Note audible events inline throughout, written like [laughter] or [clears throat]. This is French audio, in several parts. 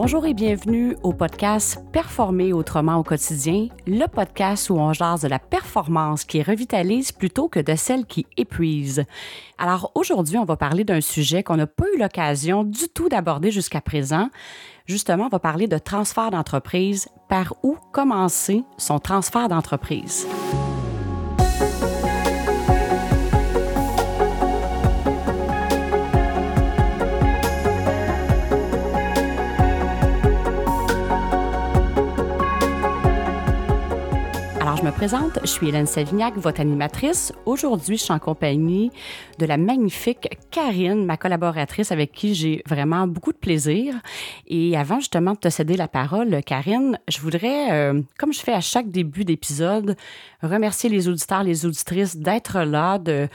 Bonjour et bienvenue au podcast Performer autrement au quotidien, le podcast où on jase de la performance qui revitalise plutôt que de celle qui épuise. Alors aujourd'hui, on va parler d'un sujet qu'on n'a pas eu l'occasion du tout d'aborder jusqu'à présent. Justement, on va parler de transfert d'entreprise. Par où commencer son transfert d'entreprise? Je me présente, je suis Hélène Savignac, votre animatrice. Aujourd'hui, je suis en compagnie de la magnifique Karine, ma collaboratrice avec qui j'ai vraiment beaucoup de plaisir. Et avant justement de te céder la parole, Karine, je voudrais, euh, comme je fais à chaque début d'épisode, remercier les auditeurs, les auditrices d'être là, de,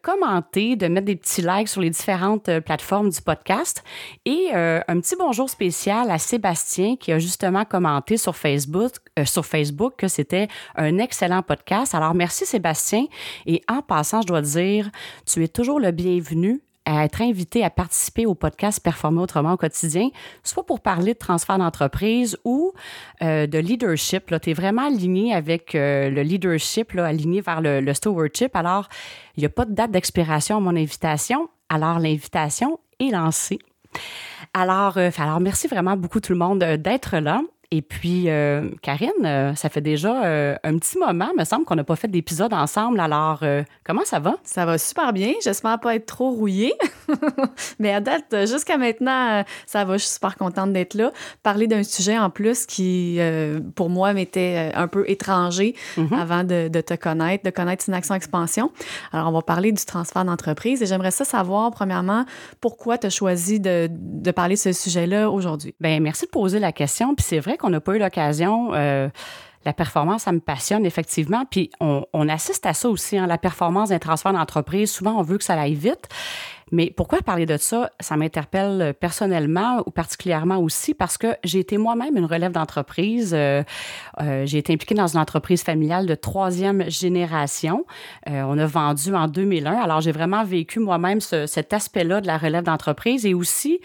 commenter, de mettre des petits likes sur les différentes euh, plateformes du podcast. Et euh, un petit bonjour spécial à Sébastien qui a justement commenté sur Facebook, sur Facebook que c'était un un excellent podcast. Alors, merci Sébastien. Et en passant, je dois dire, tu es toujours le bienvenu à être invité à participer au podcast Performer autrement au quotidien, soit pour parler de transfert d'entreprise ou euh, de leadership. Tu es vraiment aligné avec euh, le leadership, aligné vers le, le stewardship. Alors, il n'y a pas de date d'expiration à mon invitation. Alors, l'invitation est lancée. Alors, euh, alors, merci vraiment beaucoup tout le monde d'être là. Et puis, euh, Karine, euh, ça fait déjà euh, un petit moment, me semble qu'on n'a pas fait d'épisode ensemble. Alors, comment ça va? Ça va super bien. J'espère pas être trop rouillée. [laughs] Mais à date, jusqu'à maintenant, ça va. Je suis super contente d'être là. Parler d'un sujet en plus qui, pour moi, m'était un peu étranger mm-hmm. avant de, te connaître, de connaître une action expansion. Alors, on va parler du transfert d'entreprise. Et j'aimerais ça savoir, premièrement, pourquoi tu as choisi de, de parler de ce sujet-là aujourd'hui? Bien, merci de poser la question. Puis c'est vrai qu'on n'a pas eu l'occasion. Euh, la performance, ça me passionne effectivement. Puis on, assiste à ça aussi, hein, la performance d'un transfert d'entreprise. Souvent, on veut que ça aille vite. Mais pourquoi parler de ça? Ça m'interpelle personnellement ou particulièrement aussi parce que j'ai été moi-même une relève d'entreprise. Euh, euh, j'ai été impliquée dans une entreprise familiale de troisième génération. Euh, on a vendu en 2001. Alors, j'ai vraiment vécu moi-même cet aspect-là de la relève d'entreprise et aussi,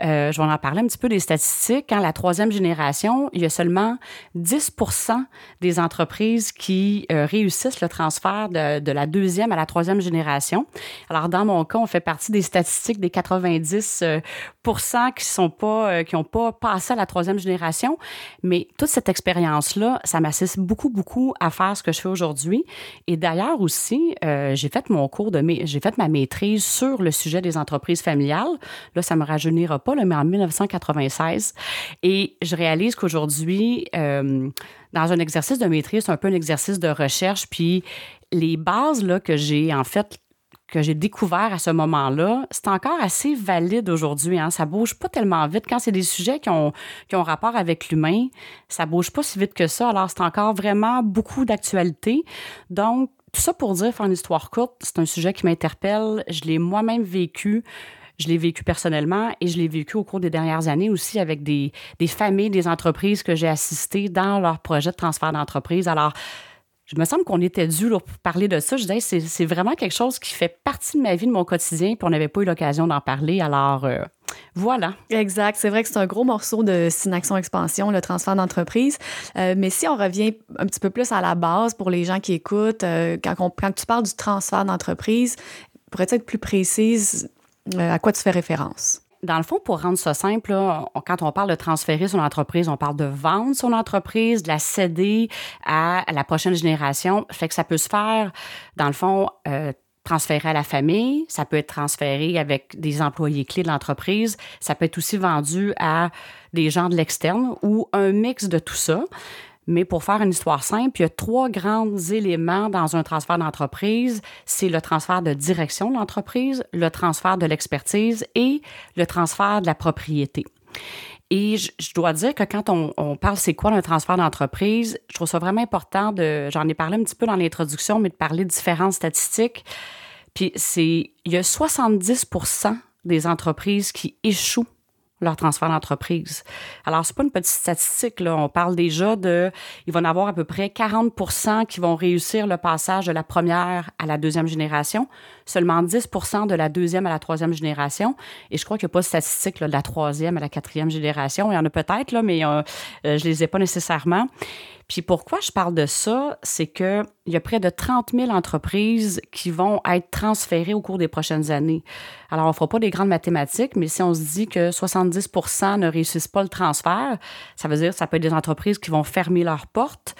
je vais en parler un petit peu des statistiques. Quand la troisième génération, il y a seulement 10 des entreprises qui réussissent le transfert de, de la deuxième à la troisième génération. Alors, dans mon cas, on fait partie des statistiques des 90 euh, qui sont pas euh, qui ont pas passé à la troisième génération, mais toute cette expérience là, ça m'assiste beaucoup beaucoup à faire ce que je fais aujourd'hui. Et d'ailleurs aussi, euh, j'ai fait mon cours de j'ai fait ma maîtrise sur le sujet des entreprises familiales. Là, ça me rajeunira pas, mais en 1996. Et je réalise qu'aujourd'hui, dans un exercice de maîtrise, c'est un peu un exercice de recherche, puis les bases là, que j'ai en fait que j'ai découvert à ce moment-là, c'est encore assez valide aujourd'hui. Hein? Ça bouge pas tellement vite. Quand c'est des sujets qui ont, qui ont rapport avec l'humain, ça bouge pas si vite que ça. Alors, c'est encore vraiment beaucoup d'actualité. Donc, tout ça pour dire, faire une histoire courte, c'est un sujet qui m'interpelle. Je l'ai moi-même vécu. Je l'ai vécu personnellement et je l'ai vécu au cours des dernières années aussi avec des, des familles, des entreprises que j'ai assistées dans leur projet de transfert d'entreprise. Alors, je me semble qu'on était dû pour parler de ça. Je disais, c'est vraiment quelque chose qui fait partie de ma vie, de mon quotidien, puis on n'avait pas eu l'occasion d'en parler. Alors, euh, voilà. Exact. C'est vrai que c'est un gros morceau de Synaction Expansion, le transfert d'entreprise. Euh, mais si on revient un petit peu plus à la base pour les gens qui écoutent, euh, quand, quand, tu parles du transfert d'entreprise, pourrais-tu être plus précise à quoi tu fais référence? Dans le fond, pour rendre ça simple, quand on parle de transférer son entreprise, on parle de vendre son entreprise, de la céder à, la prochaine génération. Fait que ça peut se faire, dans le fond, euh, transférer à la famille, ça peut être transféré avec des employés clés de l'entreprise, ça peut être aussi vendu à des gens de l'externe ou un mix de tout ça. Mais pour faire une histoire simple, il y a trois grands éléments dans un transfert d'entreprise. C'est le transfert de direction de l'entreprise, le transfert de l'expertise et le transfert de la propriété. Et je, dois dire que quand on, parle c'est quoi un transfert d'entreprise, je trouve ça vraiment important de, j'en ai parlé un petit peu dans l'introduction, mais de parler de différentes statistiques. Puis c'est, il y a 70 des entreprises qui échouent leur transfert d'entreprise. Alors, c'est pas une petite statistique, là. On parle déjà de, il va en avoir à peu près 40% qui vont réussir le passage de la première à la deuxième génération. seulement 10% de la deuxième à la troisième génération. Et je crois qu'il n'y a pas de statistiques de la troisième à la quatrième génération. Il y en a peut-être, là, mais euh, euh, je les ai pas nécessairement. Puis pourquoi je parle de ça, c'est qu'il y a près de 30 000 entreprises qui vont être transférées au cours des prochaines années. Alors, on ne fera pas des grandes mathématiques, mais si on se dit que 70% ne réussissent pas le transfert, ça veut dire que ça peut être des entreprises qui vont fermer leurs portes.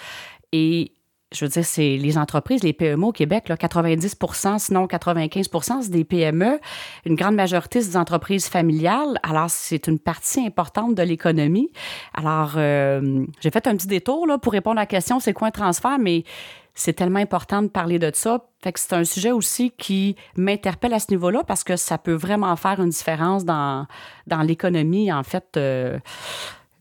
Et je veux dire, c'est les entreprises, les PME au Québec, là, 90% sinon 95% c'est des PME. Une grande majorité, c'est des entreprises familiales. Alors, c'est une partie importante de l'économie. Alors, euh, j'ai fait un petit détour là, pour répondre à la question, c'est quoi un transfert, mais c'est tellement important de parler de ça. Fait que c'est un sujet aussi qui m'interpelle à ce niveau-là parce que ça peut vraiment faire une différence dans, dans l'économie, en fait. Euh,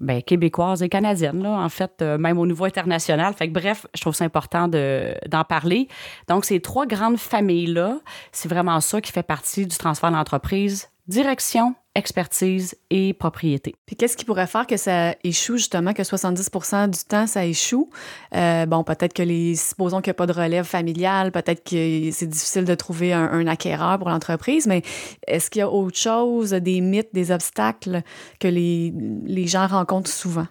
ben, québécoise et canadienne, là, en fait, euh, même au niveau international. Fait que, bref, je trouve ça important d'en parler. Donc, ces trois grandes familles-là, c'est vraiment ça qui fait partie du transfert d'entreprise. Direction, expertise et propriété. Puis qu'est-ce qui pourrait faire que ça échoue, justement, que 70% du temps, ça échoue? Euh, bon, peut-être que les... Supposons qu'il n'y a pas de relève familiale, peut-être que c'est difficile de trouver un, acquéreur pour l'entreprise, mais est-ce qu'il y a autre chose, des mythes, des obstacles que les, les gens rencontrent souvent?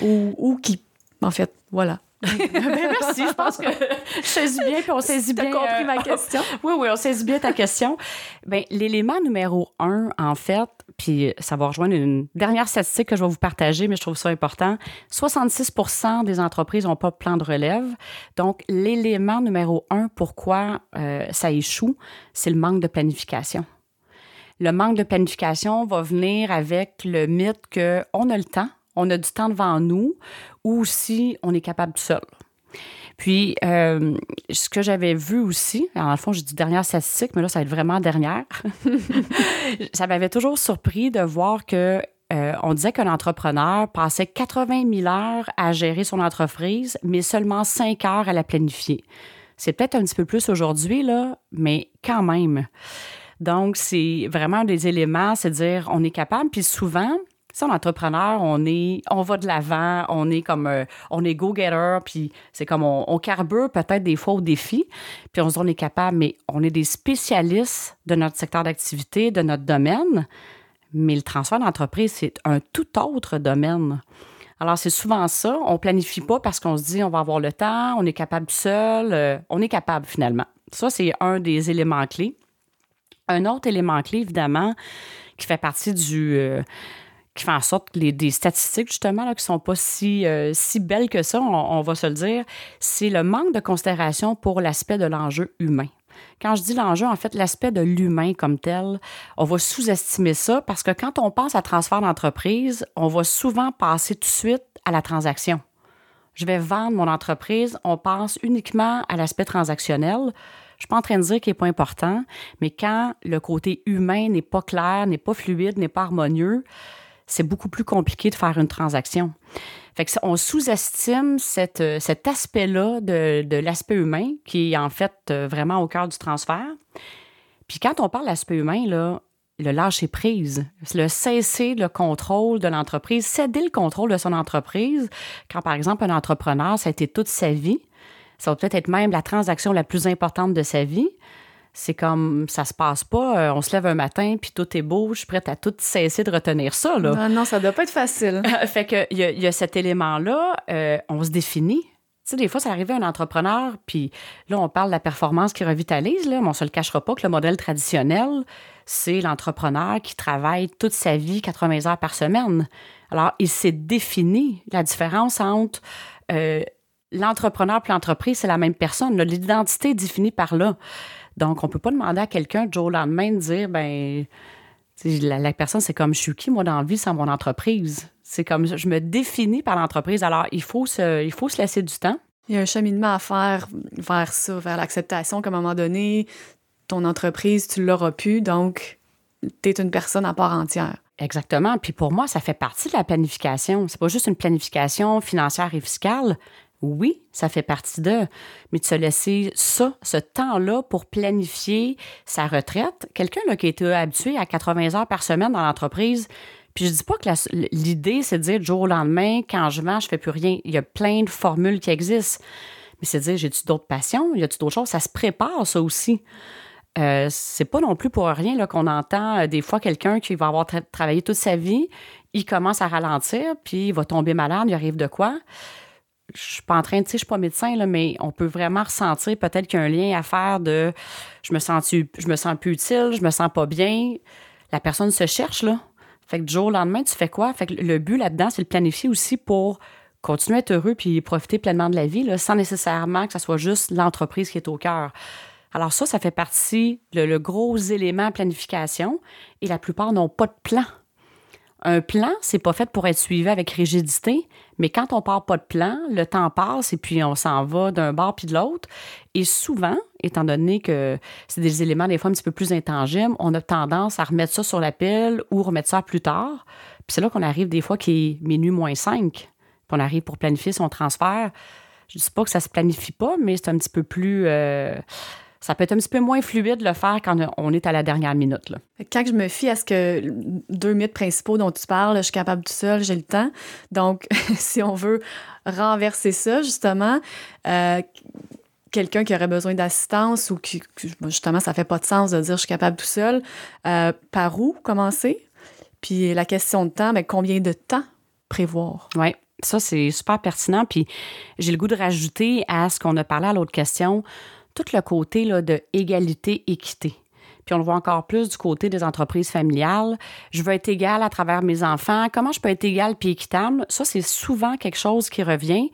Ou, ou qui, en fait, voilà. Ben merci, je pense que [laughs] je saisis bien puis on saisit bien. compris ma euh, question. [laughs] oui, oui, on saisit bien ta question. Ben, l'élément numéro un, en fait, puis ça va rejoindre une dernière statistique que je vais vous partager, mais je trouve ça important. 66% des entreprises n'ont pas de plan de relève. Donc, l'élément numéro un, pourquoi euh, ça échoue, c'est le manque de planification. Le manque de planification va venir avec le mythe qu'on a le temps, on a du temps devant nous ou si on est capable seul. Puis, euh, ce que j'avais vu aussi, en fond, j'ai dit dernière statistique, mais là, ça va être vraiment dernière. [laughs] ça m'avait toujours surpris de voir que euh, on disait qu'un entrepreneur passait 80 000 heures à gérer son entreprise, mais seulement 5 heures à la planifier. C'est peut-être un petit peu plus aujourd'hui, là, mais quand même. Donc, c'est vraiment des éléments, c'est dire on est capable, puis souvent, en entrepreneur, on est, on va de l'avant, on est comme, euh, on est go-getter, puis c'est comme on, carbure peut-être des fois au défi, puis on se dit on est capable, mais on est des spécialistes de notre secteur d'activité, de notre domaine, mais le transfert d'entreprise, c'est un tout autre domaine. Alors, c'est souvent ça. On planifie pas parce qu'on se dit on va avoir le temps, on est capable seul, euh, on est capable finalement. Ça, c'est un des éléments clés. Un autre élément clé, évidemment, qui fait partie du, euh, qui fait en sorte que les, des statistiques, justement, là, qui ne sont pas si, euh, si belles que ça, on, va se le dire, c'est le manque de considération pour l'aspect de l'enjeu humain. Quand je dis l'enjeu, en fait, l'aspect de l'humain comme tel, on va sous-estimer ça parce que quand on pense à transfert d'entreprise, on va souvent passer tout de suite à la transaction. Je vais vendre mon entreprise, on pense uniquement à l'aspect transactionnel. Je suis pas en train de dire qu'il n'est pas important, mais quand le côté humain n'est pas clair, n'est pas fluide, n'est pas harmonieux, c'est beaucoup plus compliqué de faire une transaction. Fait que on sous-estime euh, cet aspect-là de, l'aspect humain qui est en fait euh, vraiment au cœur du transfert. Puis quand on parle d'aspect humain, là, le lâcher prise, le cesser le contrôle de l'entreprise, céder le contrôle de son entreprise. Quand, par exemple, un entrepreneur, ça a été toute sa vie, ça va peut-être être même la transaction la plus importante de sa vie c'est comme ça se passe pas. Euh, on se lève un matin puis tout est beau. Je suis prête à tout cesser de retenir ça. Là. Non, non, ça doit pas être facile. [laughs] fait que il y, a cet élément-là. Euh, on se définit. Tu sais, des fois, ça arrive à un entrepreneur, puis là, on parle de la performance qui revitalise, là, mais on se le cachera pas que le modèle traditionnel, c'est l'entrepreneur qui travaille toute sa vie 80 heures par semaine. Alors, il s'est défini la différence entre euh, l'entrepreneur et l'entreprise, c'est la même personne. L'identité est définie par là. Donc, on ne peut pas demander à quelqu'un du jour au lendemain de dire, ben, la, personne, c'est comme je suis qui, moi, dans la vie, sans mon entreprise. C'est comme je me définis par l'entreprise. Alors, il faut, se, il faut se laisser du temps. Il y a un cheminement à faire vers ça, vers l'acceptation qu'à un moment donné, ton entreprise, tu l'auras pu, donc tu es une personne à part entière. Exactement. Puis pour moi, ça fait partie de la planification. C'est pas juste une planification financière et fiscale, oui, ça fait partie d'eux, mais de se laisser ça, ce temps-là pour planifier sa retraite. Quelqu'un qui a été habitué à 80 heures par semaine dans l'entreprise, puis je dis pas que l'idée, c'est de dire du jour au lendemain, quand je vends, je fais plus rien. Il y a plein de formules qui existent. Mais c'est de dire, j'ai-tu d'autres passions? Y a-tu d'autres choses? Ça se prépare, ça aussi. euh, c'est pas non plus pour rien qu'on entend euh, des fois quelqu'un qui va avoir travaillé toute sa vie, il commence à ralentir, puis il va tomber malade, il arrive de quoi? Je suis pas en train de, tu sais, je suis pas médecin, là, mais on peut vraiment ressentir peut-être qu'il y a un lien à faire de je me sens, je me sens plus utile, je me sens pas bien. La personne se cherche, là. Fait que du jour au lendemain, tu fais quoi? Fait que le but là-dedans, c'est de planifier aussi pour continuer à être heureux puis profiter pleinement de la vie, sans nécessairement que ce soit juste l'entreprise qui est au cœur. Alors ça, ça fait partie, le, le gros élément planification, et la plupart n'ont pas de plan. Un plan, c'est pas fait pour être suivi avec rigidité, mais quand on part pas de plan, le temps passe et puis on s'en va d'un bord puis de l'autre. Et souvent, étant donné que c'est des éléments des fois un petit peu plus intangibles, on a tendance à remettre ça sur la pile ou remettre ça plus tard. Puis c'est là qu'on arrive des fois qui est minuit moins 5, puis on arrive pour planifier son transfert. Je dis pas que ça se planifie pas, mais c'est un petit peu plus... Euh, ça peut être un petit peu moins fluide de le faire quand on est à la dernière minute. Là. Quand je me fie à ce que deux mythes principaux dont tu parles, je suis capable tout seul, j'ai le temps. Donc, [laughs] si on veut renverser ça, justement, euh, quelqu'un qui aurait besoin d'assistance ou qui, justement, ça fait pas de sens de dire je suis capable tout seul, euh, par où commencer? Puis la question de temps, mais ben, combien de temps prévoir? Oui, ça, c'est super pertinent. Puis j'ai le goût de rajouter à ce qu'on a parlé à l'autre question tout le côté là, de égalité, équité. Puis on le voit encore plus du côté des entreprises familiales. Je veux être égale à travers mes enfants. Comment je peux être égale puis équitable? Ça, c'est souvent quelque chose qui revient.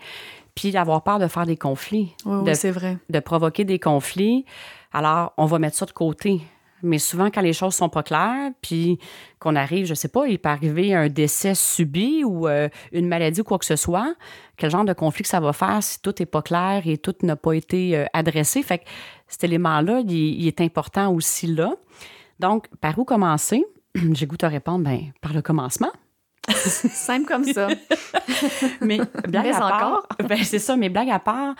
Puis d'avoir peur de faire des conflits. Oui, c'est vrai. De provoquer des conflits. Alors, on va mettre ça de côté. Mais souvent, quand les choses sont pas claires, puis qu'on arrive, je sais pas, il peut arriver un décès subi ou euh, une maladie ou quoi que ce soit, quel genre de conflit que ça va faire si tout est pas clair et tout n'a pas été euh, adressé? Fait que cet élément-là, il, est important aussi là. Donc, par où commencer? [clears throat] J'ai goût à répondre, ben, par le commencement. [laughs] Simple comme ça. [laughs] mais blague à part, encore. Ben, c'est ça, mais blague à part,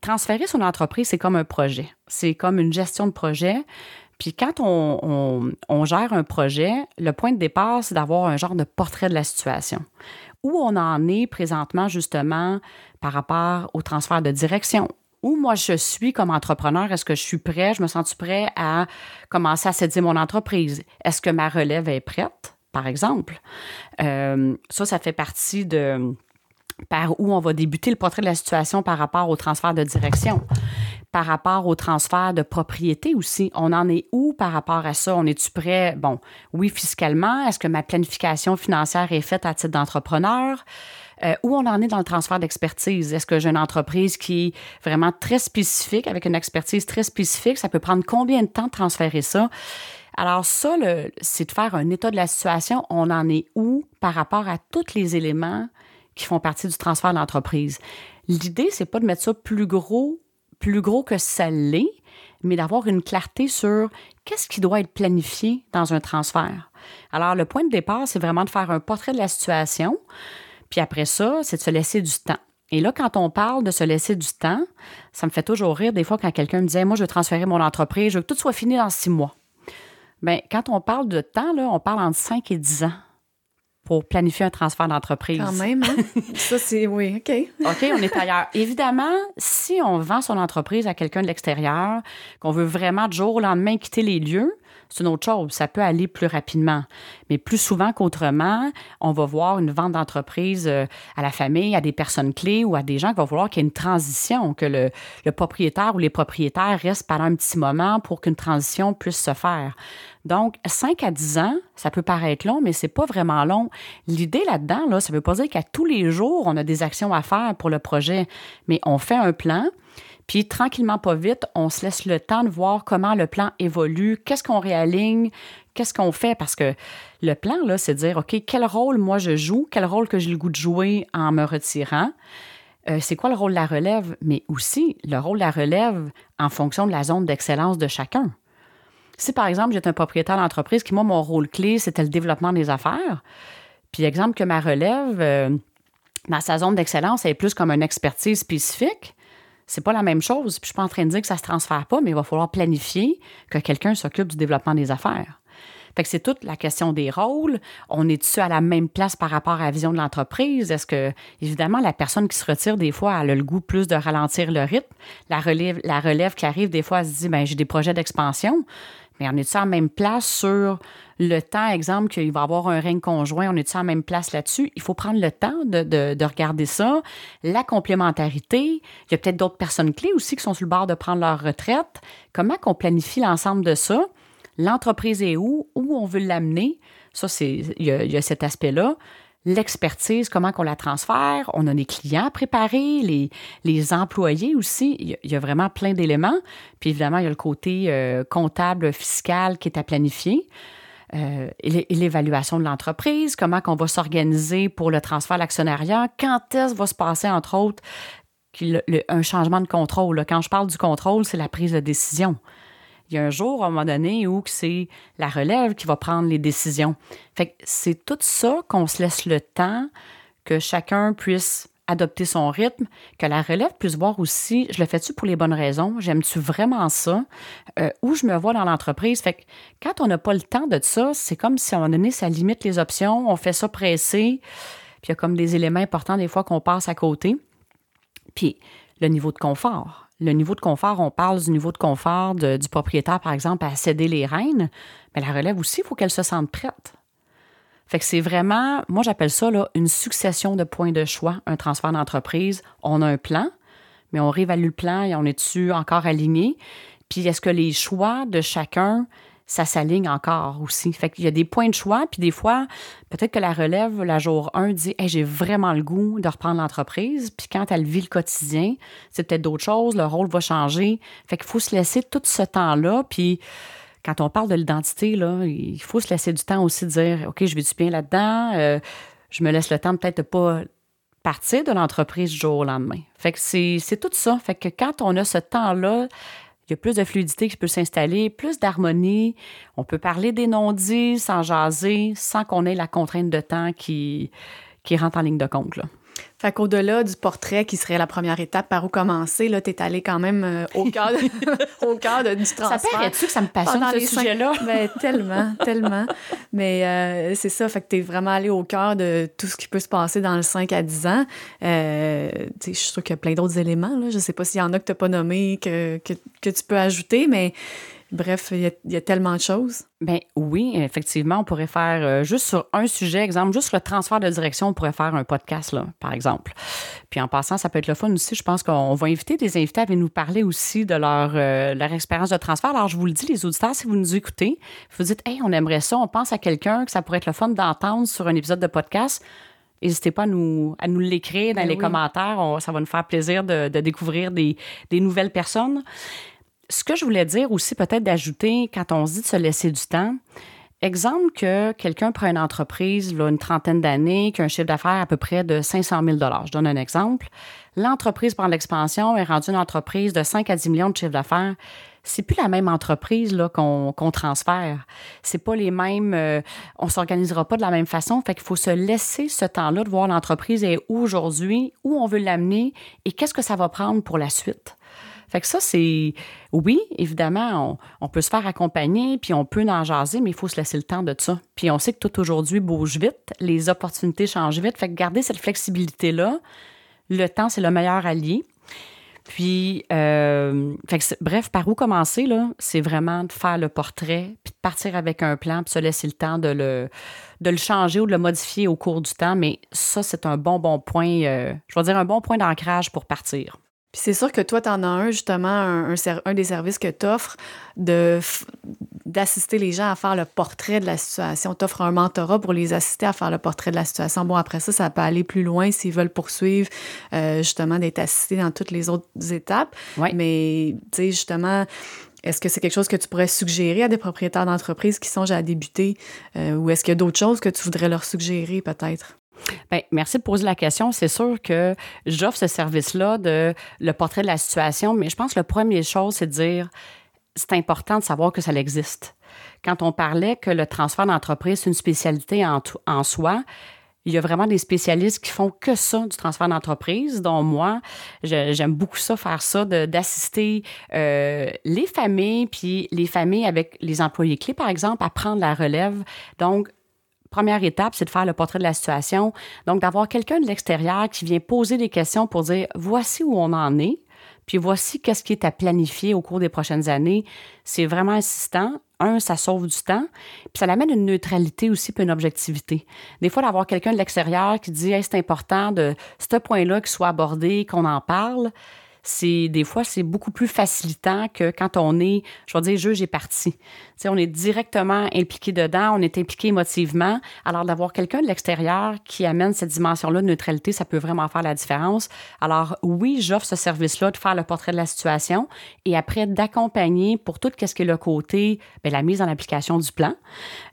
transférer son entreprise, c'est comme un projet. C'est comme une gestion de projet. Puis quand on, gère un projet, le point de départ, c'est d'avoir un genre de portrait de la situation. Où on en est présentement, justement, par rapport au transfert de direction? Où moi je suis comme entrepreneur, est-ce que je suis prêt, je me sens prêt à commencer à céder mon entreprise? Est-ce que ma relève est prête, par exemple? Euh, ça, ça fait partie de par où on va débuter le portrait de la situation par rapport au transfert de direction, par rapport au transfert de propriété aussi. On en est où par rapport à ça? On est-tu prêt? Bon, oui, fiscalement, est-ce que ma planification financière est faite à titre d'entrepreneur? Euh, où on en est dans le transfert d'expertise? Est-ce que j'ai une entreprise qui est vraiment très spécifique, avec une expertise très spécifique? Ça peut prendre combien de temps de transférer ça? Alors ça, c'est de faire un état de la situation. On en est où par rapport à tous les éléments qui font partie du transfert d'entreprise. L'idée, c'est pas de mettre ça plus gros, plus gros que ça l'est, mais d'avoir une clarté sur qu'est-ce qui doit être planifié dans un transfert. Alors, le point de départ, c'est vraiment de faire un portrait de la situation. Puis après ça, c'est de se laisser du temps. Et là, quand on parle de se laisser du temps, ça me fait toujours rire des fois quand quelqu'un me disait Moi, je veux transférer mon entreprise, je veux que tout soit fini dans six mois. Bien, quand on parle de temps, là, on parle entre cinq et dix ans pour planifier un transfert d'entreprise. Quand même, hein? [laughs] Ça, c'est oui, OK. OK, on est ailleurs. Évidemment, si on vend son entreprise à quelqu'un de l'extérieur, qu'on veut vraiment du jour au lendemain quitter les lieux, c'est une autre chose. Ça peut aller plus rapidement. Mais plus souvent qu'autrement, on va voir une vente d'entreprise euh, à la famille, à des personnes clés ou à des gens qui vont vouloir qu'il y ait une transition, que le, propriétaire ou les propriétaires restent pendant un petit moment pour qu'une transition puisse se faire. Donc, 5 à 10 ans, ça peut paraître long, mais c'est pas vraiment long. L'idée là-dedans, là, ça veut pas dire qu'à tous les jours, on a des actions à faire pour le projet, mais on fait un plan, puis tranquillement, pas vite, on se laisse le temps de voir comment le plan évolue, qu'est-ce qu'on réaligne, qu'est-ce qu'on fait, parce que le plan, là, c'est de dire, OK, quel rôle moi je joue, quel rôle que j'ai le goût de jouer en me retirant? Euh, c'est quoi le rôle de la relève, mais aussi le rôle de la relève en fonction de la zone d'excellence de chacun. Si, par exemple, j'étais un propriétaire d'entreprise qui, moi, mon rôle clé, c'était le développement des affaires, puis exemple que ma relève, euh, dans sa zone d'excellence, elle est plus comme une expertise spécifique, c'est pas la même chose. Puis je suis pas en train de dire que ça se transfère pas, mais il va falloir planifier que quelqu'un s'occupe du développement des affaires. Fait que c'est toute la question des rôles. On est-tu à la même place par rapport à la vision de l'entreprise? Est-ce que, évidemment, la personne qui se retire, des fois, a le goût plus de ralentir le rythme? La relève, la relève qui arrive, des fois, elle se dit, ben j'ai des projets d'expansion. Mais on est-tu la même place sur le temps, exemple, qu'il va y avoir un règne conjoint, on est-tu la même place là-dessus? Il faut prendre le temps de, de, regarder ça. La complémentarité, il y a peut-être d'autres personnes clés aussi qui sont sur le bord de prendre leur retraite. Comment qu'on planifie l'ensemble de ça? L'entreprise est où? Où on veut l'amener? Ça, c'est, il y a, cet aspect-là l'expertise, comment qu'on la transfère. On a les clients préparés, les, les employés aussi. Il y, a, vraiment plein d'éléments. Puis évidemment, il y a le côté euh, comptable, fiscal qui est à planifier. Euh, l'évaluation de l'entreprise, comment qu'on va s'organiser pour le transfert à l'actionnariat, quand est-ce va se passer, entre autres, un changement de contrôle. Quand je parle du contrôle, c'est la prise de décision. Il y a un jour, à un moment donné, où c'est la relève qui va prendre les décisions. Fait que c'est tout ça qu'on se laisse le temps que chacun puisse adopter son rythme, que la relève puisse voir aussi, je le fais-tu pour les bonnes raisons, j'aime-tu vraiment ça, euh, où je me vois dans l'entreprise? Fait que quand on n'a pas le temps de ça, c'est comme si à un moment donné, ça limite les options, on fait ça pressé, puis il y a comme des éléments importants des fois qu'on passe à côté. Puis le niveau de confort. Le niveau de confort, on parle du niveau de confort du propriétaire, par exemple, à céder les rênes, mais la relève aussi, il faut qu'elle se sente prête. Fait que c'est vraiment, moi j'appelle ça là, une succession de points de choix, un transfert d'entreprise. On a un plan, mais on réévalue le plan et on est-tu encore aligné? Puis est-ce que les choix de chacun, ça s'aligne encore aussi? Fait qu'il y a des points de choix, puis des fois, peut-être que la relève, la jour 1, dit hey, j'ai vraiment le goût de reprendre l'entreprise. Puis quand elle vit le quotidien, c'est peut-être d'autres choses, le rôle va changer. Fait qu'il faut se laisser tout ce temps-là, puis quand on parle de l'identité, là, il faut se laisser du temps aussi de dire OK, je vais du bien là-dedans? Euh, je me laisse le temps peut-être de pas partir de l'entreprise du jour au lendemain. Fait que c'est, tout ça. Fait que quand on a ce temps-là, il y a plus de fluidité qui peut s'installer, plus d'harmonie. On peut parler des non-dits sans jaser, sans qu'on ait la contrainte de temps qui, qui rentre en ligne de compte. Là. Fait qu'au-delà du portrait qui serait la première étape, par où commencer, là, t'es allé quand même euh, au cœur, [laughs] [laughs] au cœur de, du transfert. Ça paraît-tu que ça me passionne ce sujet-là? [laughs] Ben, tellement, tellement. Mais euh, c'est ça, fait que t'es vraiment allé au cœur de tout ce qui peut se passer dans le 5 à 10 ans. Euh, je suis sûre qu'il y a plein d'autres éléments, là. Je sais pas s'il y en a que t'as pas nommé, que, que, que tu peux ajouter, mais Bref, il y, a, tellement de choses. Ben oui, effectivement, on pourrait faire euh, juste sur un sujet, exemple, juste le transfert de direction, on pourrait faire un podcast, là, par exemple. Puis en passant, ça peut être le fun aussi. Je pense qu'on va inviter des invités à venir nous parler aussi de leur, euh, leur expérience de transfert. Alors, je vous le dis, les auditeurs, si vous nous écoutez, vous dites, hey, on aimerait ça, on pense à quelqu'un que ça pourrait être le fun d'entendre sur un épisode de podcast. N'hésitez pas à nous, à nous l'écrire dans ben les commentaires. ça va nous faire plaisir de, de découvrir des, des nouvelles personnes ce que je voulais dire aussi, peut-être d'ajouter, quand on se dit de se laisser du temps, exemple que quelqu'un prend une entreprise, là, une trentaine d'années, qui a un chiffre d'affaires à peu près de 500 000 Je donne un exemple. L'entreprise prend l'expansion, est rendue une entreprise de 5 à 10 millions de chiffre d'affaires. C'est plus la même entreprise là, qu'on, qu'on transfère. C'est pas les mêmes. Euh, on s'organisera pas de la même façon. Fait qu'il faut se laisser ce temps-là de voir l'entreprise est où aujourd'hui, où on veut l'amener et qu'est-ce que ça va prendre pour la suite. Fait que ça, c'est. Oui, évidemment, on, peut se faire accompagner, puis on peut en jaser, mais il faut se laisser le temps de ça. Puis on sait que tout aujourd'hui bouge vite, les opportunités changent vite. Fait que garder cette flexibilité-là, le temps, c'est le meilleur allié. Puis, euh, bref, par où commencer, là? C'est vraiment de faire le portrait, puis de partir avec un plan, puis se laisser le temps de le, changer ou de le modifier au cours du temps. Mais ça, c'est un bon, bon point, euh, je vais dire un bon point d'ancrage pour partir c'est sûr que toi, tu en as un, justement, un, un, des services que tu offres d'assister les gens à faire le portrait de la situation. Tu offres un mentorat pour les assister à faire le portrait de la situation. Bon, après ça, ça peut aller plus loin s'ils veulent poursuivre, euh, justement, d'être assistés dans toutes les autres étapes. Mais, tu sais, justement, est-ce que c'est quelque chose que tu pourrais suggérer à des propriétaires d'entreprises qui songent à débuter euh, ou est-ce qu'il y a d'autres choses que tu voudrais leur suggérer peut-être? Bien, merci de poser la question. C'est sûr que j'offre ce service-là de le portrait de la situation, mais je pense que la première chose, c'est de dire c'est important de savoir que ça existe. Quand on parlait que le transfert d'entreprise, c'est une spécialité en, en soi, Il y a vraiment des spécialistes qui font que ça, du transfert d'entreprise, dont moi, j'aime beaucoup ça, faire ça, d'assister euh, les familles, puis les familles avec les employés clés, par exemple, à prendre la relève. Donc, première étape, c'est de faire le portrait de la situation. Donc, d'avoir quelqu'un de l'extérieur qui vient poser des questions pour dire voici où on en est, puis voici qu'est-ce qui est à planifier au cours des prochaines années. C'est vraiment insistant. Un, ça sauve du temps, puis ça amène une neutralité aussi, puis une objectivité. Des fois, d'avoir quelqu'un de l'extérieur qui dit c'est important de ce point-là qui soit abordé, qu'on en parle, c'est des fois c'est beaucoup plus facilitant que quand on est, je vais dire, juge et parti. sais, on est directement impliqué dedans, on est impliqué émotivement. Alors d'avoir quelqu'un de l'extérieur qui amène cette dimension-là de neutralité, ça peut vraiment faire la différence. Alors oui, j'offre ce service-là de faire le portrait de la situation et après d'accompagner pour tout ce qui est le côté, bien, la mise en application du plan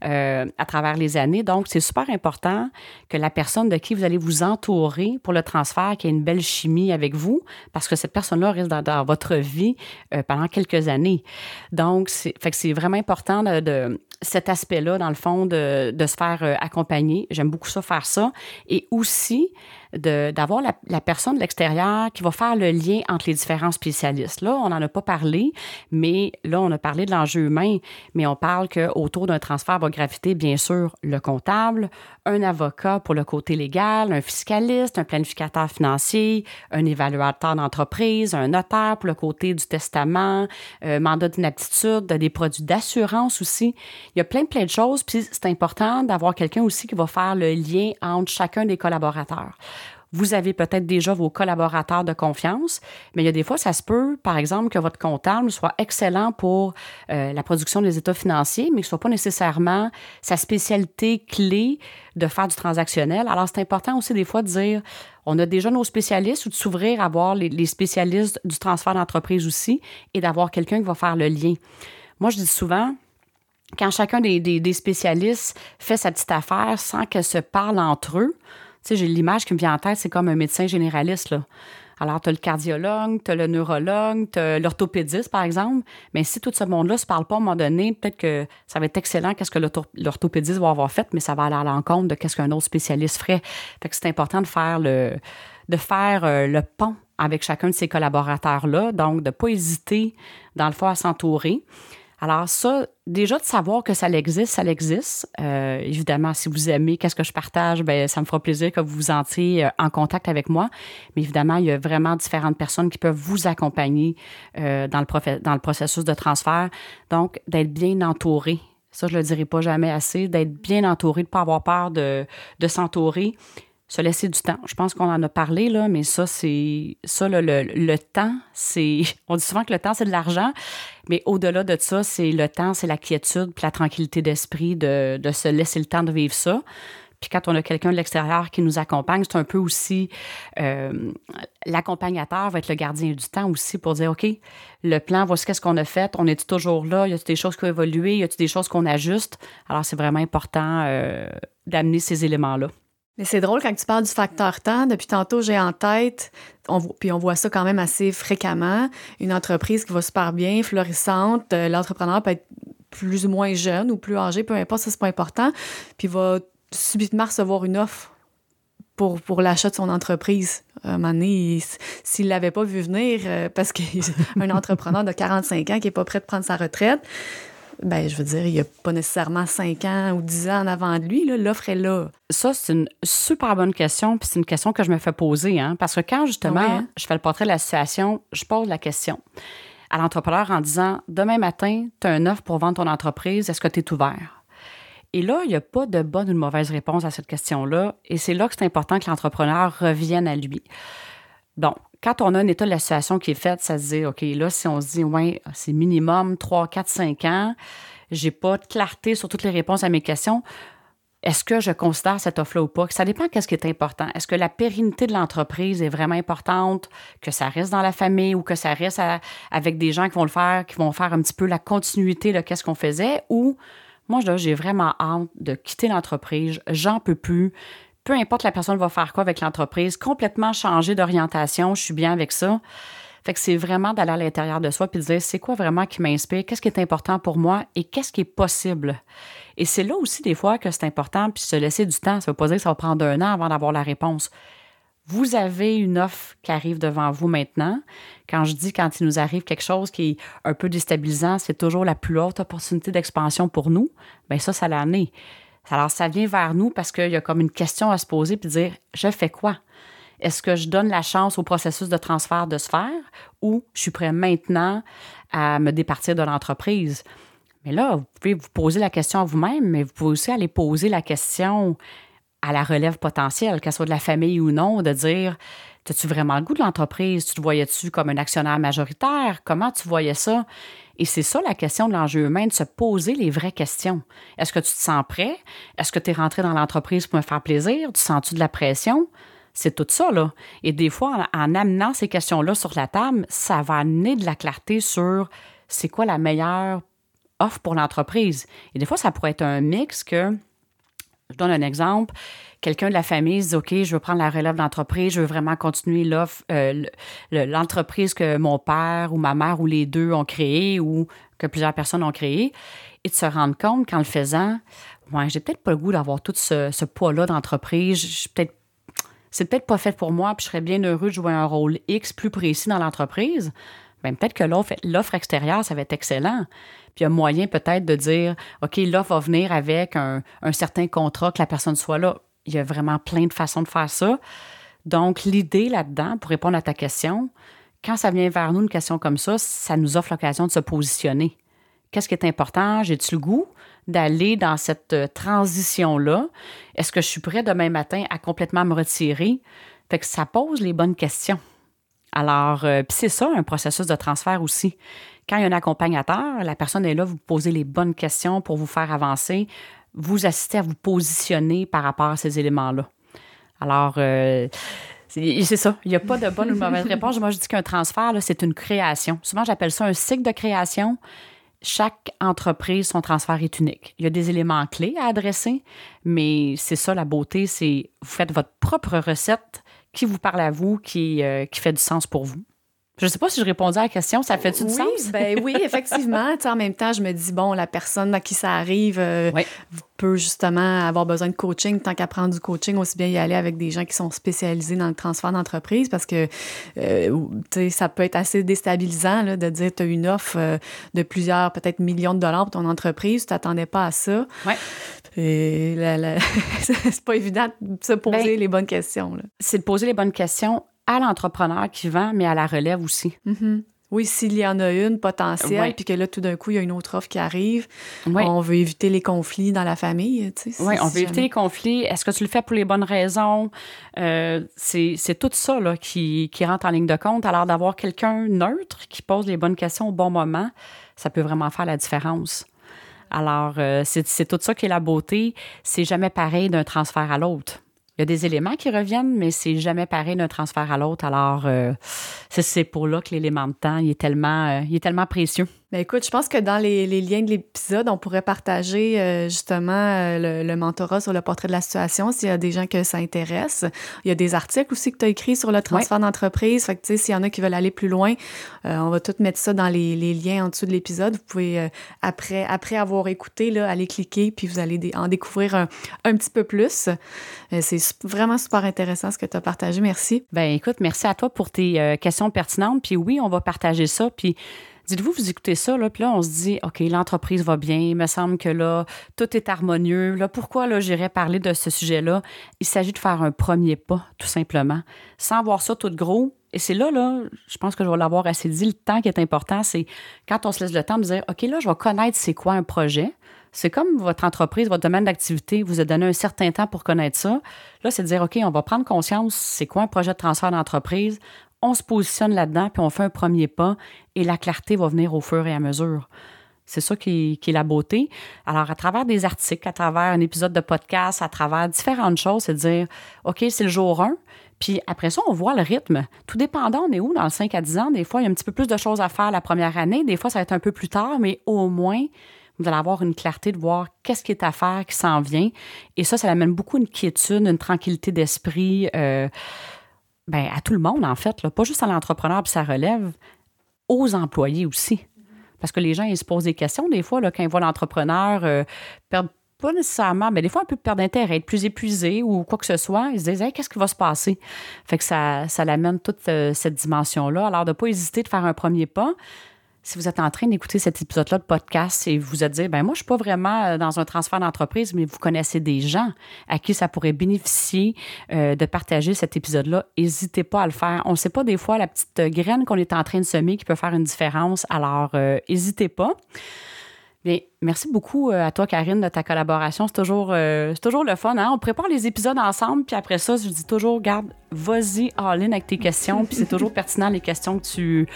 euh, à travers les années. Donc c'est super important que la personne de qui vous allez vous entourer pour le transfert, qui ait une belle chimie avec vous, parce que cette personne personne-là reste dans, votre vie euh, pendant quelques années. Donc, c'est, vraiment important de, cet aspect-là, dans le fond, de, de se faire euh, accompagner. J'aime beaucoup ça, faire ça. Et aussi, d'avoir la, la, personne de l'extérieur qui va faire le lien entre les différents spécialistes. Là, on n'en a pas parlé, mais là, on a parlé de l'enjeu humain, mais on parle qu'autour d'un transfert va graviter, bien sûr, le comptable, un avocat pour le côté légal, un fiscaliste, un planificateur financier, un évaluateur d'entreprise, un notaire pour le côté du testament, euh, mandat d'inaptitude, des produits d'assurance aussi. Il y a plein, plein de choses, puis c'est important d'avoir quelqu'un aussi qui va faire le lien entre chacun des collaborateurs. Vous avez peut-être déjà vos collaborateurs de confiance, mais il y a des fois, ça se peut, par exemple, que votre comptable soit excellent pour euh, la production des états financiers, mais que ce soit pas nécessairement sa spécialité clé de faire du transactionnel. Alors, c'est important aussi des fois de dire, on a déjà nos spécialistes ou de s'ouvrir à voir les, spécialistes du transfert d'entreprise aussi et d'avoir quelqu'un qui va faire le lien. Moi, je dis souvent, quand chacun des, des, spécialistes fait sa petite affaire sans qu'elle se parle entre eux, sais, j'ai l'image qui me vient en tête, c'est comme un médecin généraliste, là. Alors, tu as le cardiologue, tu as le neurologue, tu as l'orthopédiste, par exemple. Mais si tout ce monde-là ne se parle pas à un moment donné, peut-être que ça va être excellent qu'est-ce que l'orthopédiste va avoir fait, mais ça va aller à l'encontre de qu'est-ce qu'un autre spécialiste ferait. Fait que c'est important de faire le, de faire euh, le pont avec chacun de ces collaborateurs-là. Donc, de ne pas hésiter, dans le fond, à s'entourer. Alors ça, déjà de savoir que ça existe, ça existe. Euh, évidemment, si vous aimez qu'est-ce que je partage, ben ça me fera plaisir que vous vous entriez euh, en contact avec moi. Mais évidemment, il y a vraiment différentes personnes qui peuvent vous accompagner euh, dans, le processus de transfert. Donc, d'être bien entouré. Ça, je le dirai pas jamais assez, d'être bien entouré, de ne pas avoir peur de s'entourer se laisser du temps. Je pense qu'on en a parlé, là, mais ça, c'est. Ça, le, le, temps, c'est. [laughs] On dit souvent que le temps, c'est de l'argent, mais au-delà de ça, c'est le temps, c'est la quiétude, puis la tranquillité d'esprit de, de, se laisser le temps de vivre ça. Puis quand on a quelqu'un de l'extérieur qui nous accompagne, c'est un peu aussi. Euh, l'accompagnateur va être le gardien du temps aussi pour dire OK, le plan, voici qu'est-ce qu'on a fait, on est toujours là, y a des choses qui ont évolué, y a des choses qu'on ajuste? Alors, c'est vraiment important euh, d'amener ces éléments-là. Mais c'est drôle quand tu parles du facteur temps. Depuis tantôt, j'ai en tête, puis on voit ça quand même assez fréquemment, une entreprise qui va super bien, florissante. Euh, l'entrepreneur peut être plus ou moins jeune ou plus âgé, peu importe, ça c'est pas important. Puis va subitement recevoir une offre pour, l'achat de son entreprise. À un moment donné, s'il l'avait pas vu venir, euh, parce qu'un [laughs] entrepreneur de 45 ans qui n'est pas prêt de prendre sa retraite, ben, je veux dire, il n'y a pas nécessairement 5 ans ou 10 ans en avant de lui. L'offre est là. Ça, c'est une super bonne question. Puis c'est une question que je me fais poser. Hein, parce que quand, justement, hein? je fais le portrait de la situation, je pose la question à l'entrepreneur en disant Demain matin, tu as un offre pour vendre ton entreprise. Est-ce que tu es ouvert? Et là, il n'y a pas de bonne ou de mauvaise réponse à cette question-là. Et c'est là que c'est important que l'entrepreneur revienne à lui. Donc, quand on a un état de la situation qui est fait, ça se dit, OK, là, si on se dit, ouais, c'est minimum 3, 4, 5 ans, j'ai pas de clarté sur toutes les réponses à mes questions, est-ce que je considère cette offre-là ou pas? Ça dépend qu'est-ce qui est important. Est-ce que la pérennité de l'entreprise est vraiment importante, que ça reste dans la famille ou que ça reste avec des gens qui vont le faire, qui vont faire un petit peu la continuité de qu'est-ce qu'on faisait ou moi, j'ai vraiment hâte de quitter l'entreprise. J'en peux plus peu importe la personne va faire quoi avec l'entreprise, complètement changer d'orientation, je suis bien avec ça. Fait que c'est vraiment d'aller à l'intérieur de soi puis de dire c'est quoi vraiment qui m'inspire, qu'est-ce qui est important pour moi et qu'est-ce qui est possible? Et c'est là aussi des fois que c'est important puis se laisser du temps. Ça veut pas dire que ça va prendre un an avant d'avoir la réponse. Vous avez une offre qui arrive devant vous maintenant. Quand je dis quand il nous arrive quelque chose qui est un peu déstabilisant, c'est toujours la plus haute opportunité d'expansion pour nous. Bien, ça, ça est. Alors, ça vient vers nous parce qu'il y a comme une question à se poser puis dire je fais quoi? Est-ce que je donne la chance au processus de transfert de se faire ou je suis prêt maintenant à me départir de l'entreprise? Mais là, vous pouvez vous poser la question à vous-même, mais vous pouvez aussi aller poser la question à la relève potentielle, qu'elle soit de la famille ou non, de dire As-tu vraiment le goût de l'entreprise? Tu te voyais-tu comme un actionnaire majoritaire? Comment tu voyais ça? Et c'est ça la question de l'enjeu humain, de se poser les vraies questions. Est-ce que tu te sens prêt? Est-ce que tu es rentré dans l'entreprise pour me faire plaisir? Tu sens-tu de la pression? C'est tout ça, là. Et des fois, en, en amenant ces questions-là sur la table, ça va amener de la clarté sur c'est quoi la meilleure offre pour l'entreprise. Et des fois, ça pourrait être un mix que je donne un exemple. Quelqu'un de la famille se dit OK, je veux prendre la relève d'entreprise, je veux vraiment continuer euh, l'entreprise que mon père ou ma mère ou les deux ont créée ou que plusieurs personnes ont créée, et de se rendre compte qu'en le faisant, ouais, j'ai peut-être pas le goût d'avoir tout ce, poids-là d'entreprise. C'est peut-être pas fait pour moi, puis je serais bien heureux de jouer un rôle X plus précis dans l'entreprise. Bien, peut-être que l'offre, l'offre extérieure, ça va être excellent. Puis il y a moyen peut-être de dire, OK, l'offre va venir avec un, certain contrat, que la personne soit là. Il y a vraiment plein de façons de faire ça. Donc, l'idée là-dedans, pour répondre à ta question, quand ça vient vers nous, une question comme ça, ça nous offre l'occasion de se positionner. Qu'est-ce qui est important? J'ai-tu le goût d'aller dans cette euh, transition-là? Est-ce que je suis prêt demain matin à complètement me retirer? Fait que ça pose les bonnes questions. Alors, euh, c'est ça, un processus de transfert aussi. Quand il y a un accompagnateur, la personne est là, vous posez les bonnes questions pour vous faire avancer, vous assister à vous positionner par rapport à ces éléments-là. Alors, euh, c'est ça. Il n'y a pas de bonne ou de mauvaise [laughs] réponse. Moi, je dis qu'un transfert, c'est une création. Souvent, j'appelle ça un cycle de création. Chaque entreprise, son transfert est unique. Il y a des éléments clés à adresser, mais c'est ça la beauté, c'est vous faites votre propre recette qui vous parle à vous, qui, euh, qui fait du sens pour vous? Je ne sais pas si je répondais à la question, ça fait-tu du sens? Ben oui, [laughs] effectivement. en même temps, je me dis, bon, la personne à qui ça arrive euh, peut justement avoir besoin de coaching. Tant qu'à prendre du coaching, aussi bien y aller avec des gens qui sont spécialisés dans le transfert d'entreprise parce que euh, ça peut être assez déstabilisant là, de dire tu as une offre de plusieurs, peut-être millions de dollars pour ton entreprise, tu t'attendais pas à ça. Ouais. Et [laughs] c'est pas évident de se poser ben, les bonnes questions. C'est de poser les bonnes questions à l'entrepreneur qui vend, mais à la relève aussi. Mm-hmm. Oui, s'il y en a une potentielle, puis que là, tout d'un coup, il y a une autre offre qui arrive, on veut éviter les conflits dans la famille. Tu sais, oui, on veut éviter les conflits. Est-ce que tu le fais pour les bonnes raisons? Euh, c'est tout ça là, qui, qui rentre en ligne de compte. Alors, d'avoir quelqu'un neutre qui pose les bonnes questions au bon moment, ça peut vraiment faire la différence. Alors, euh, c'est tout ça qui est la beauté. C'est jamais pareil d'un transfert à l'autre. Il y a des éléments qui reviennent, mais c'est jamais pareil d'un transfert à l'autre. Alors, euh, c'est pour là que l'élément de temps, est tellement, euh, il est tellement précieux. Bien, écoute, je pense que dans les, liens de l'épisode, on pourrait partager euh, justement euh, le, mentorat sur le portrait de la situation s'il y a des gens que ça intéresse. Il y a des articles aussi que tu as écrits sur le transfert d'entreprise. Fait que, tu sais, s'il y en a qui veulent aller plus loin, euh, on va tout mettre ça dans les, liens en dessous de l'épisode. Vous pouvez, après, après avoir écouté, là, aller cliquer, puis vous allez en découvrir un, un petit peu plus. c'est vraiment super intéressant ce que tu as partagé. Merci. Ben écoute, merci à toi pour tes questions pertinentes. Puis oui, on va partager ça. Puis Dites-vous, vous écoutez ça, là, puis là, on se dit, OK, l'entreprise va bien, il me semble que là, tout est harmonieux. Là, pourquoi là, j'irais parler de ce sujet-là? Il s'agit de faire un premier pas, tout simplement, sans voir ça tout gros. Et c'est là, là, je pense que je vais l'avoir assez dit, le temps qui est important, c'est quand on se laisse le temps de dire, OK, là, je vais connaître c'est quoi un projet. C'est comme votre entreprise, votre domaine d'activité, vous a donné un certain temps pour connaître ça. Là, c'est de dire, OK, on va prendre conscience, c'est quoi un projet de transfert d'entreprise on se positionne là-dedans, puis on fait un premier pas, et la clarté va venir au fur et à mesure. C'est ça qui, est la beauté. Alors, à travers des articles, à travers un épisode de podcast, à travers différentes choses, c'est dire, OK, c'est le jour 1, puis après ça, on voit le rythme. Tout dépendant, on est où dans le 5 à 10 ans. Des fois, il y a un petit peu plus de choses à faire la première année. Des fois, ça va être un peu plus tard, mais au moins, vous allez avoir une clarté de voir qu'est-ce qui est à faire, qui s'en vient. Et ça, ça amène beaucoup une quiétude, une tranquillité d'esprit. Euh, ben, à tout le monde, en fait, là, pas juste à l'entrepreneur puis ça relève, aux employés aussi. Parce que les gens, ils se posent des questions des fois là, quand ils voient l'entrepreneur euh, perdre pas nécessairement, mais des fois un peu perdre d'intérêt, être plus épuisé ou quoi que ce soit. Ils se disent, qu'est-ce qui va se passer? Fait que ça, ça l'amène toute euh, cette dimension-là. Alors, de ne pas hésiter de faire un premier pas si vous êtes en train d'écouter cet épisode-là de podcast et vous êtes dit, ben moi, je ne suis pas vraiment euh, dans un transfert d'entreprise, mais vous connaissez des gens à qui ça pourrait bénéficier euh, de partager cet épisode-là, n'hésitez pas à le faire. On ne sait pas des fois la petite graine qu'on est en train de semer qui peut faire une différence, alors n'hésitez pas. Bien, merci beaucoup euh, à toi, Karine, de ta collaboration. C'est toujours, euh, toujours le fun. Hein? On prépare les épisodes ensemble, puis après ça, je dis toujours, garde, vas-y all-in avec tes questions, puis c'est toujours pertinent les questions que tu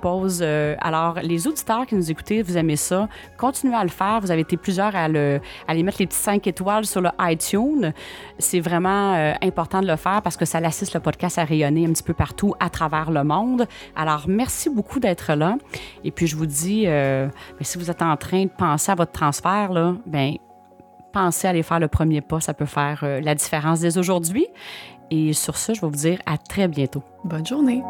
poses. Euh, alors, les auditeurs qui nous écoutez, vous aimez ça, continuez à le faire. Vous avez été plusieurs à, le, à mettre les petits 5 étoiles sur le iTunes. C'est vraiment important de le faire parce que ça assiste le podcast à rayonner un petit peu partout à travers le monde. Alors, merci beaucoup d'être là. Et puis, je vous dis, si vous êtes en train de penser votre transfert, là, ben, pensez à aller faire le premier pas. Ça peut faire euh, la différence dès aujourd'hui. Et sur ce, je vais vous dire à très bientôt. Bonne journée.